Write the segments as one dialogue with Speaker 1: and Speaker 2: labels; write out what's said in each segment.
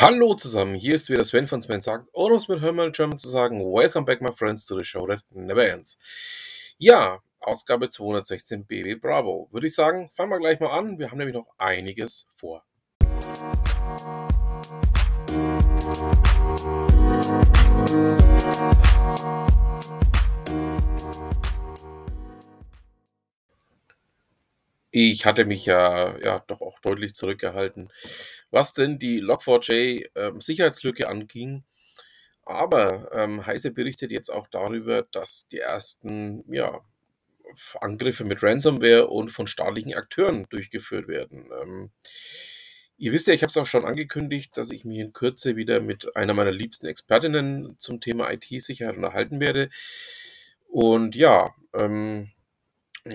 Speaker 1: Hallo zusammen, hier ist wieder Sven von Sven sagt, und um es mit Hörmal German zu sagen, Welcome back my friends to the show that never ends. Ja, Ausgabe 216 BB Bravo. Würde ich sagen, fangen wir gleich mal an, wir haben nämlich noch einiges vor. Ich hatte mich ja, ja doch auch deutlich zurückgehalten, was denn die Log4j ähm, anging. Aber ähm, Heise berichtet jetzt auch darüber, dass die ersten ja, Angriffe mit Ransomware und von staatlichen Akteuren durchgeführt werden. Ähm, ihr wisst ja, ich habe es auch schon angekündigt, dass ich mich in Kürze wieder mit einer meiner liebsten Expertinnen zum Thema IT-Sicherheit unterhalten werde. Und ja, ähm,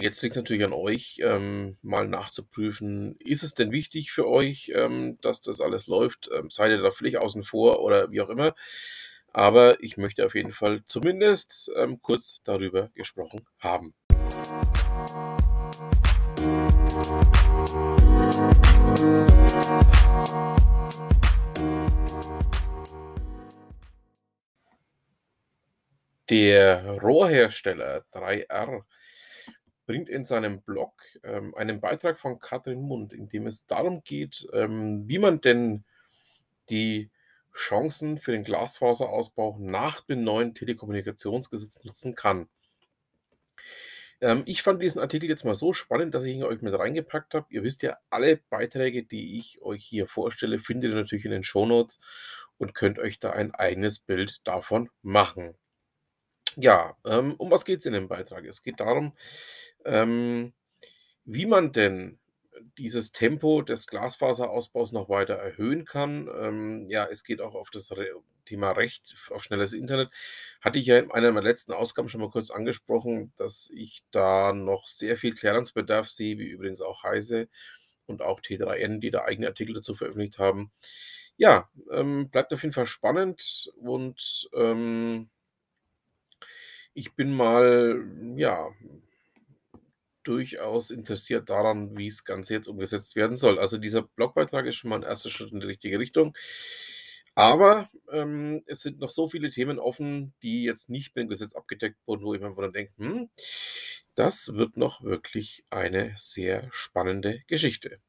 Speaker 1: Jetzt liegt es natürlich an euch, ähm, mal nachzuprüfen, ist es denn wichtig für euch, ähm, dass das alles läuft? Ähm, seid ihr da völlig außen vor oder wie auch immer? Aber ich möchte auf jeden Fall zumindest ähm, kurz darüber gesprochen haben. Der Rohrhersteller 3R bringt in seinem Blog ähm, einen Beitrag von Katrin Mund, in dem es darum geht, ähm, wie man denn die Chancen für den Glasfaserausbau nach dem neuen Telekommunikationsgesetz nutzen kann. Ähm, ich fand diesen Artikel jetzt mal so spannend, dass ich ihn euch mit reingepackt habe. Ihr wisst ja, alle Beiträge, die ich euch hier vorstelle, findet ihr natürlich in den Shownotes und könnt euch da ein eigenes Bild davon machen. Ja, ähm, um was geht es in dem Beitrag? Es geht darum, ähm, wie man denn dieses Tempo des Glasfaserausbaus noch weiter erhöhen kann. Ähm, ja, es geht auch auf das Re Thema Recht auf schnelles Internet. Hatte ich ja in einer meiner letzten Ausgaben schon mal kurz angesprochen, dass ich da noch sehr viel Klärungsbedarf sehe, wie übrigens auch Heise und auch T3N, die da eigene Artikel dazu veröffentlicht haben. Ja, ähm, bleibt auf jeden Fall spannend und ähm, ich bin mal, ja, durchaus interessiert daran, wie das Ganze jetzt umgesetzt werden soll. Also dieser Blogbeitrag ist schon mal ein erster Schritt in die richtige Richtung. Aber ähm, es sind noch so viele Themen offen, die jetzt nicht mit dem Gesetz abgedeckt wurden, wo ich mir dann denke, hm, das wird noch wirklich eine sehr spannende Geschichte.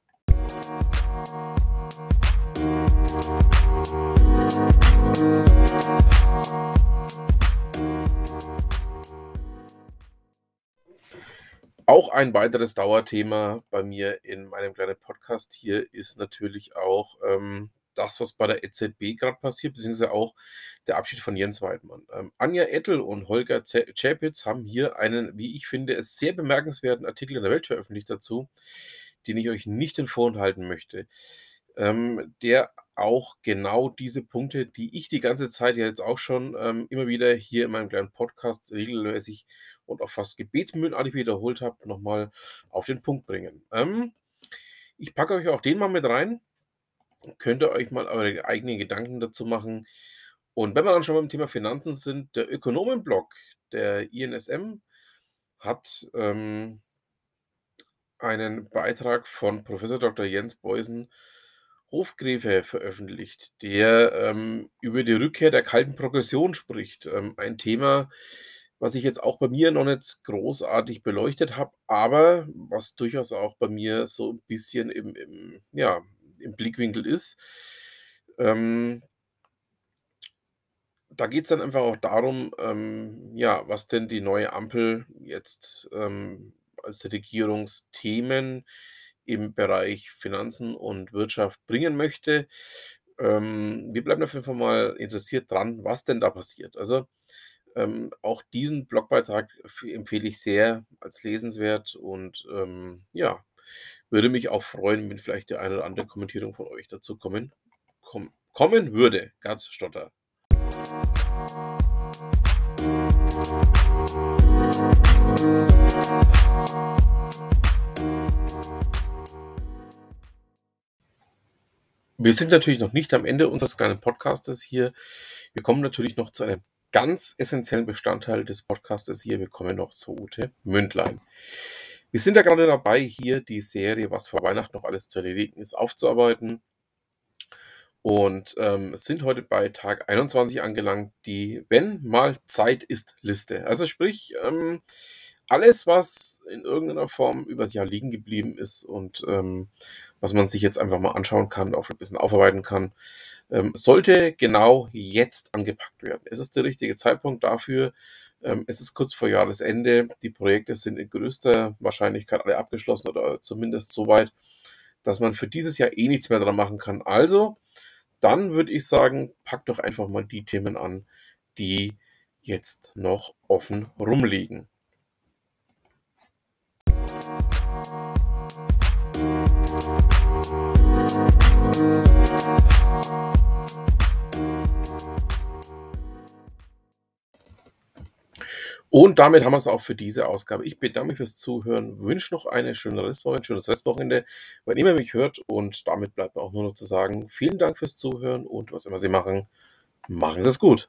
Speaker 1: Auch ein weiteres Dauerthema bei mir in meinem kleinen Podcast hier ist natürlich auch ähm, das, was bei der EZB gerade passiert, beziehungsweise auch der Abschied von Jens Weidmann. Ähm, Anja Ettel und Holger Czapitz haben hier einen, wie ich finde, sehr bemerkenswerten Artikel in der Welt veröffentlicht dazu, den ich euch nicht in vorenthalten möchte ähm, der auch genau diese Punkte, die ich die ganze Zeit ja jetzt auch schon ähm, immer wieder hier in meinem kleinen Podcast regelmäßig und auch fast gebetsmühlenartig wiederholt habe, nochmal auf den Punkt bringen. Ähm, ich packe euch auch den mal mit rein. Könnt ihr euch mal eure eigenen Gedanken dazu machen. Und wenn wir dann schon beim Thema Finanzen sind, der Ökonomenblog der INSM hat ähm, einen Beitrag von Professor Dr. Jens Beusen Hofgräfe veröffentlicht, der ähm, über die Rückkehr der kalten Progression spricht. Ähm, ein Thema, was ich jetzt auch bei mir noch nicht großartig beleuchtet habe, aber was durchaus auch bei mir so ein bisschen im, im ja, im Blickwinkel ist. Ähm, da geht es dann einfach auch darum, ähm, ja, was denn die neue Ampel jetzt ähm, als Regierungsthemen im Bereich Finanzen und Wirtschaft bringen möchte. Ähm, wir bleiben auf jeden Fall mal interessiert dran, was denn da passiert. Also ähm, auch diesen Blogbeitrag empfehle ich sehr als lesenswert und ähm, ja, würde mich auch freuen, wenn vielleicht die eine oder andere Kommentierung von euch dazu kommen, komm, kommen würde. Ganz stotter. Wir sind natürlich noch nicht am Ende unseres kleinen Podcastes hier. Wir kommen natürlich noch zu einem ganz essentiellen Bestandteil des Podcastes hier. Wir kommen noch zu Ute Mündlein. Wir sind ja gerade dabei, hier die Serie, was vor Weihnachten noch alles zu erledigen ist, aufzuarbeiten. Und, ähm, sind heute bei Tag 21 angelangt, die „Wenn mal Zeit ist“ Liste. Also sprich, ähm, alles, was in irgendeiner Form übers Jahr liegen geblieben ist und, ähm, was man sich jetzt einfach mal anschauen kann, auch 'n bisschen aufarbeiten kann, ähm, sollte genau jetzt angepackt werden. Es ist der richtige Zeitpunkt dafür. Ähm, es ist kurz vor Jahresende. Die Projekte sind in größter Wahrscheinlichkeit alle abgeschlossen oder zumindest so weit, dass man für dieses Jahr eh nichts mehr dran machen kann. Also, dann würde ich sagen, packt doch einfach mal die Themen an, die jetzt noch offen rumliegen. Und damit haben wir's auch für diese Ausgabe. Ich bedanke mich fürs Zuhören, wünsche noch eine schöne Restwoche, ein schönes Restwochenende, wann immer mich hört. Und damit bleibt mir auch nur noch zu sagen, vielen Dank fürs Zuhören und was immer Sie machen, machen Sie's gut.